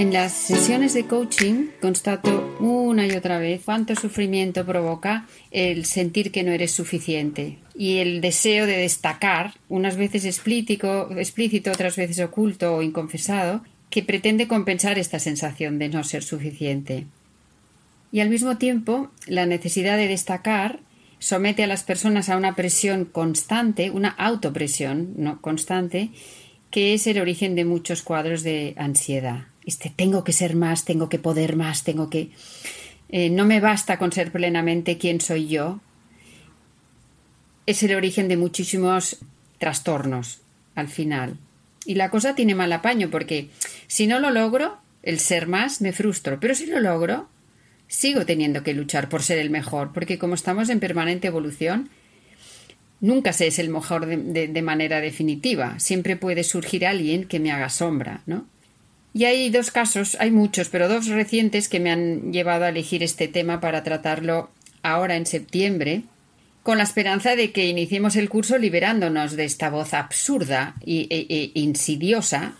En las sesiones de coaching constato una y otra vez cuánto sufrimiento provoca el sentir que no eres suficiente y el deseo de destacar, unas veces explícito, explícito, otras veces oculto o inconfesado, que pretende compensar esta sensación de no ser suficiente. Y al mismo tiempo, la necesidad de destacar somete a las personas a una presión constante, una autopresión no constante, que es el origen de muchos cuadros de ansiedad este tengo que ser más, tengo que poder más, tengo que... Eh, no me basta con ser plenamente quien soy yo. Es el origen de muchísimos trastornos al final. Y la cosa tiene mal apaño porque si no lo logro, el ser más, me frustro. Pero si lo logro, sigo teniendo que luchar por ser el mejor, porque como estamos en permanente evolución, nunca se es el mejor de, de manera definitiva. Siempre puede surgir alguien que me haga sombra, ¿no? Y hay dos casos, hay muchos, pero dos recientes que me han llevado a elegir este tema para tratarlo ahora en septiembre, con la esperanza de que iniciemos el curso liberándonos de esta voz absurda e, e insidiosa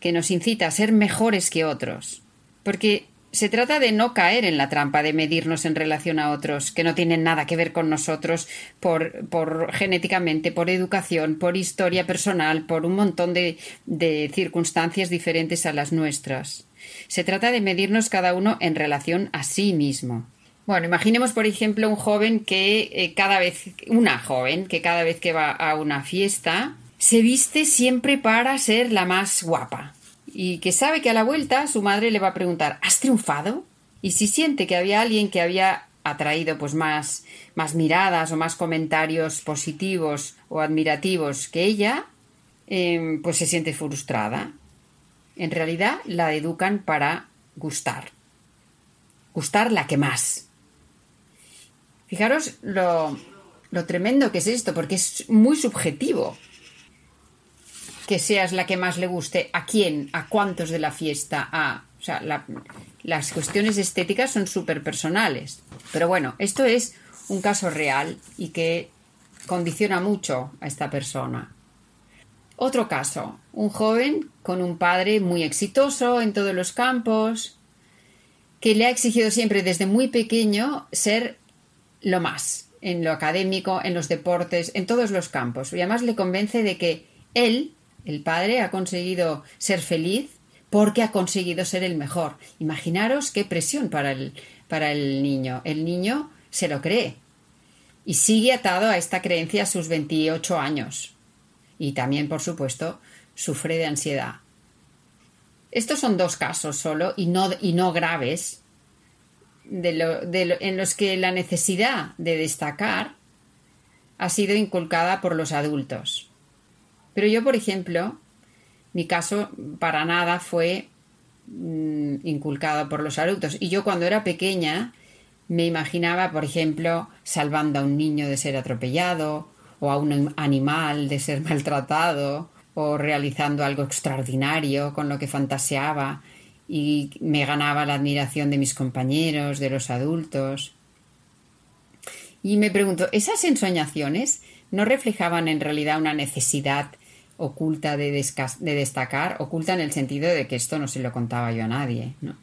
que nos incita a ser mejores que otros. Porque se trata de no caer en la trampa de medirnos en relación a otros que no tienen nada que ver con nosotros por, por genéticamente, por educación, por historia personal, por un montón de, de circunstancias diferentes a las nuestras. Se trata de medirnos cada uno en relación a sí mismo. Bueno, imaginemos, por ejemplo, un joven que eh, cada vez, una joven que cada vez que va a una fiesta se viste siempre para ser la más guapa y que sabe que a la vuelta su madre le va a preguntar ¿Has triunfado? Y si siente que había alguien que había atraído pues más, más miradas o más comentarios positivos o admirativos que ella, em, pues se siente frustrada. En realidad la educan para gustar. Gustar la que más. Fijaros lo, lo tremendo que es esto, porque es muy subjetivo que seas la que más le guste, a quién, a cuántos de la fiesta, a... O sea, las cuestiones estéticas son súper personales. Pero bueno, esto es un caso real y que condiciona mucho a esta persona. Otro caso, un joven con un padre muy exitoso en todos los campos, que le ha exigido siempre desde muy pequeño ser lo más, en lo académico, en los deportes, en todos los campos. Y además le convence de que él el padre ha conseguido ser feliz porque ha conseguido ser el mejor. Imaginaros qué presión para el, para el niño. El niño se lo cree y sigue atado a esta creencia a sus 28 años. Y también, por supuesto, sufre de ansiedad. Estos son dos casos solo y no, y no graves en los que la necesidad de destacar ha sido inculcada por los adultos. Pero yo, por ejemplo, mi caso para nada fue mm, inculcado por los adultos. Y yo cuando era pequeña me imaginaba, por ejemplo, salvando a un niño de ser atropellado o a un animal de ser maltratado o realizando algo extraordinario con lo que fantaseaba y me ganaba la admiración de mis compañeros, de los adultos. Y me pregunto, ¿esas ensoñaciones no reflejaban en realidad una necesidad oculta de, de, destacar, oculta en el sentido de que esto no se lo contaba yo a nadie, ¿no?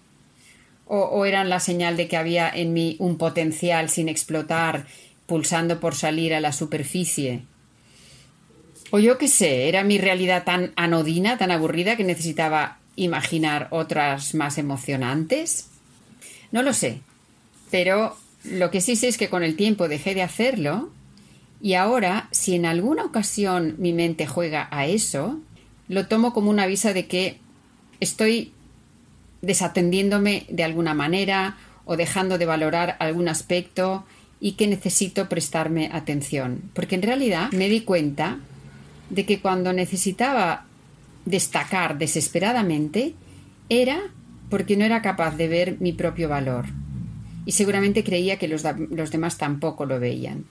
O, o, eran la señal de que había en mí un potencial sin explotar, pulsando por salir a la superficie. O yo qué sé, era mi realidad tan anodina, tan aburrida, que necesitaba imaginar otras más emocionantes. No lo sé, pero lo que sí sé es que con el tiempo dejé de hacerlo y ahora, si en alguna ocasión mi mente juega a eso, lo tomo como un aviso de que estoy desatendiéndome de alguna manera o dejando de valorar algún aspecto y que necesito prestarme atención. Porque en realidad me di cuenta de que cuando necesitaba destacar desesperadamente era porque no era capaz de ver mi propio valor y seguramente creía que los, los, demás tampoco lo veían.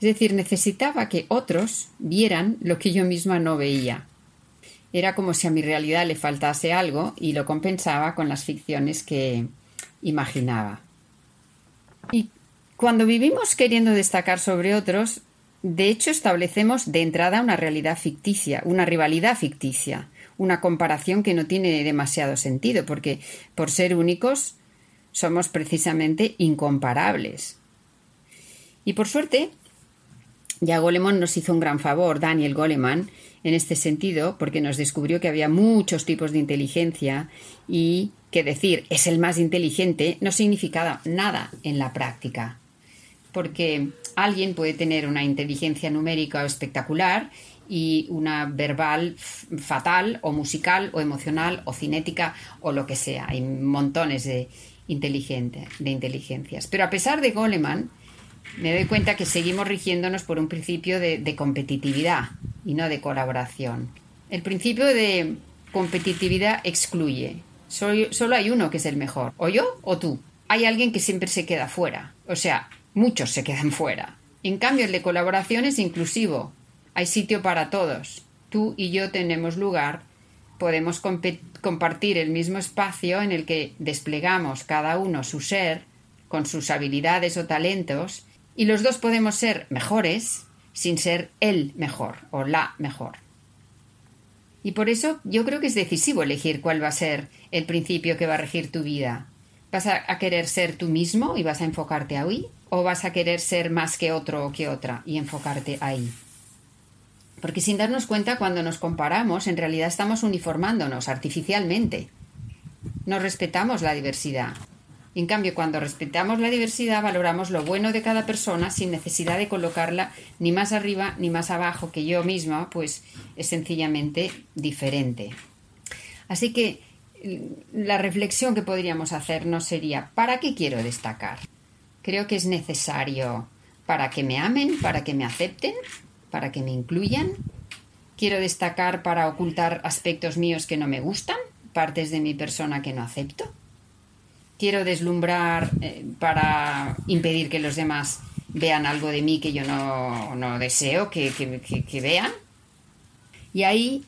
Es decir, necesitaba que otros vieran lo que yo misma no veía. Era como si a mi realidad le faltase algo y lo compensaba con las ficciones que imaginaba. Y cuando vivimos queriendo destacar sobre otros, de hecho establecemos de entrada una realidad ficticia, una rivalidad ficticia, una comparación que no tiene demasiado sentido, porque por ser únicos somos precisamente incomparables. Y por suerte, ya Goleman nos hizo un gran favor, Daniel Goleman, en este sentido, porque nos descubrió que había muchos tipos de inteligencia y que decir es el más inteligente no significaba nada en la práctica. Porque alguien puede tener una inteligencia numérica espectacular y una verbal fatal o musical o emocional o cinética o lo que sea. Hay montones de, de inteligencias. Pero a pesar de Goleman, me doy cuenta que seguimos rigiéndonos por un principio de, competitividad y no de colaboración. El principio de competitividad excluye. Soy, solo hay uno que es el mejor, o yo o tú. Hay alguien que siempre se queda fuera, o sea, muchos se quedan fuera. En cambio, el de colaboración es inclusivo. Hay sitio para todos. Tú y yo tenemos lugar podemos compartir el mismo espacio en el que desplegamos cada uno su ser con sus habilidades o talentos y los dos podemos ser mejores sin ser el mejor o la mejor. Y por eso yo creo que es decisivo elegir cuál va a ser el principio que va a regir tu vida. ¿Vas a, querer ser tú mismo y vas a enfocarte ahí? ¿O vas a querer ser más que otro o que otra y enfocarte ahí? Porque sin darnos cuenta, cuando nos comparamos, en realidad estamos uniformándonos artificialmente. No respetamos la diversidad. En cambio, cuando respetamos la diversidad, valoramos lo bueno de cada persona sin necesidad de colocarla ni más arriba ni más abajo que yo misma, pues es sencillamente diferente. Así que la reflexión que podríamos hacernos sería, ¿para qué quiero destacar? Creo que es necesario para que me amen, para que me acepten, para que me incluyan. Quiero destacar para ocultar aspectos míos que no me gustan, partes de mi persona que no acepto. Quiero deslumbrar eh, para impedir que los demás vean algo de mí que yo no, deseo que, vean. Y ahí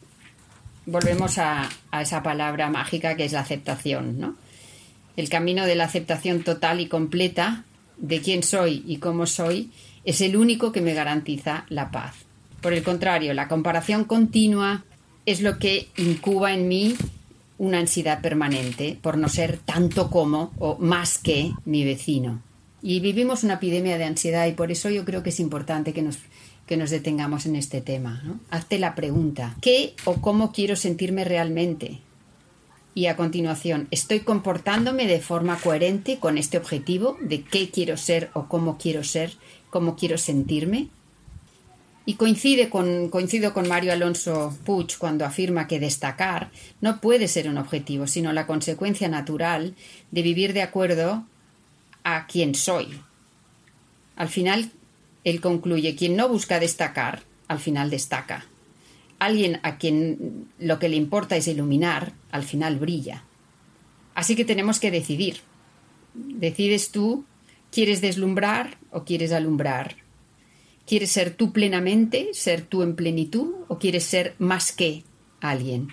volvemos a, a, esa palabra mágica que es la aceptación, ¿no? El camino de la aceptación total y completa de quién soy y cómo soy es el único que me garantiza la paz. Por el contrario, la comparación continua es lo que incuba en mí una ansiedad permanente por no ser tanto como o más que mi vecino. Y vivimos una epidemia de ansiedad y por eso yo creo que es importante que nos, que nos detengamos en este tema. Hazte la pregunta, ¿qué o cómo quiero sentirme realmente? Y a continuación, ¿estoy comportándome de forma coherente con este objetivo de qué quiero ser o cómo quiero ser? cómo quiero sentirme. Y coincido con Mario Alonso Puig cuando afirma que destacar no puede ser un objetivo, sino la consecuencia natural de vivir de acuerdo a quien soy. Al final, él concluye, quien no busca destacar, al final destaca. Alguien a quien lo que le importa es iluminar, al final brilla. Así que tenemos que decidir. Decides tú ¿Quieres deslumbrar o quieres alumbrar? ¿Quieres ser tú plenamente, ser tú en plenitud o quieres ser más que alguien?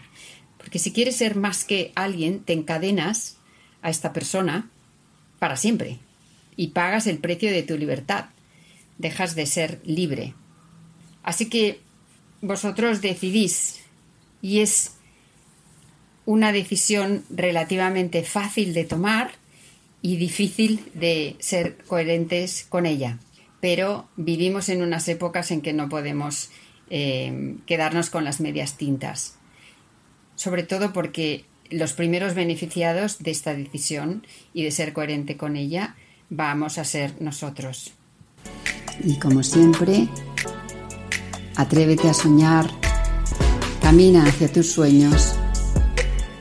Porque si quieres ser más que alguien, te encadenas a esta persona para siempre y pagas el precio de tu libertad. Dejas de ser libre. Así que vosotros decidís y es una decisión relativamente fácil de tomar y difícil de ser coherentes con ella. Pero vivimos en unas épocas en que no podemos eh, quedarnos con las medias tintas. Sobre todo porque los primeros beneficiados de esta decisión y de ser coherente con ella vamos a ser nosotros. Y como siempre, atrévete a soñar, camina hacia tus sueños,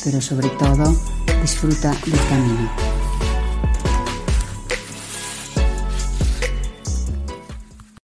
pero sobre todo disfruta del camino.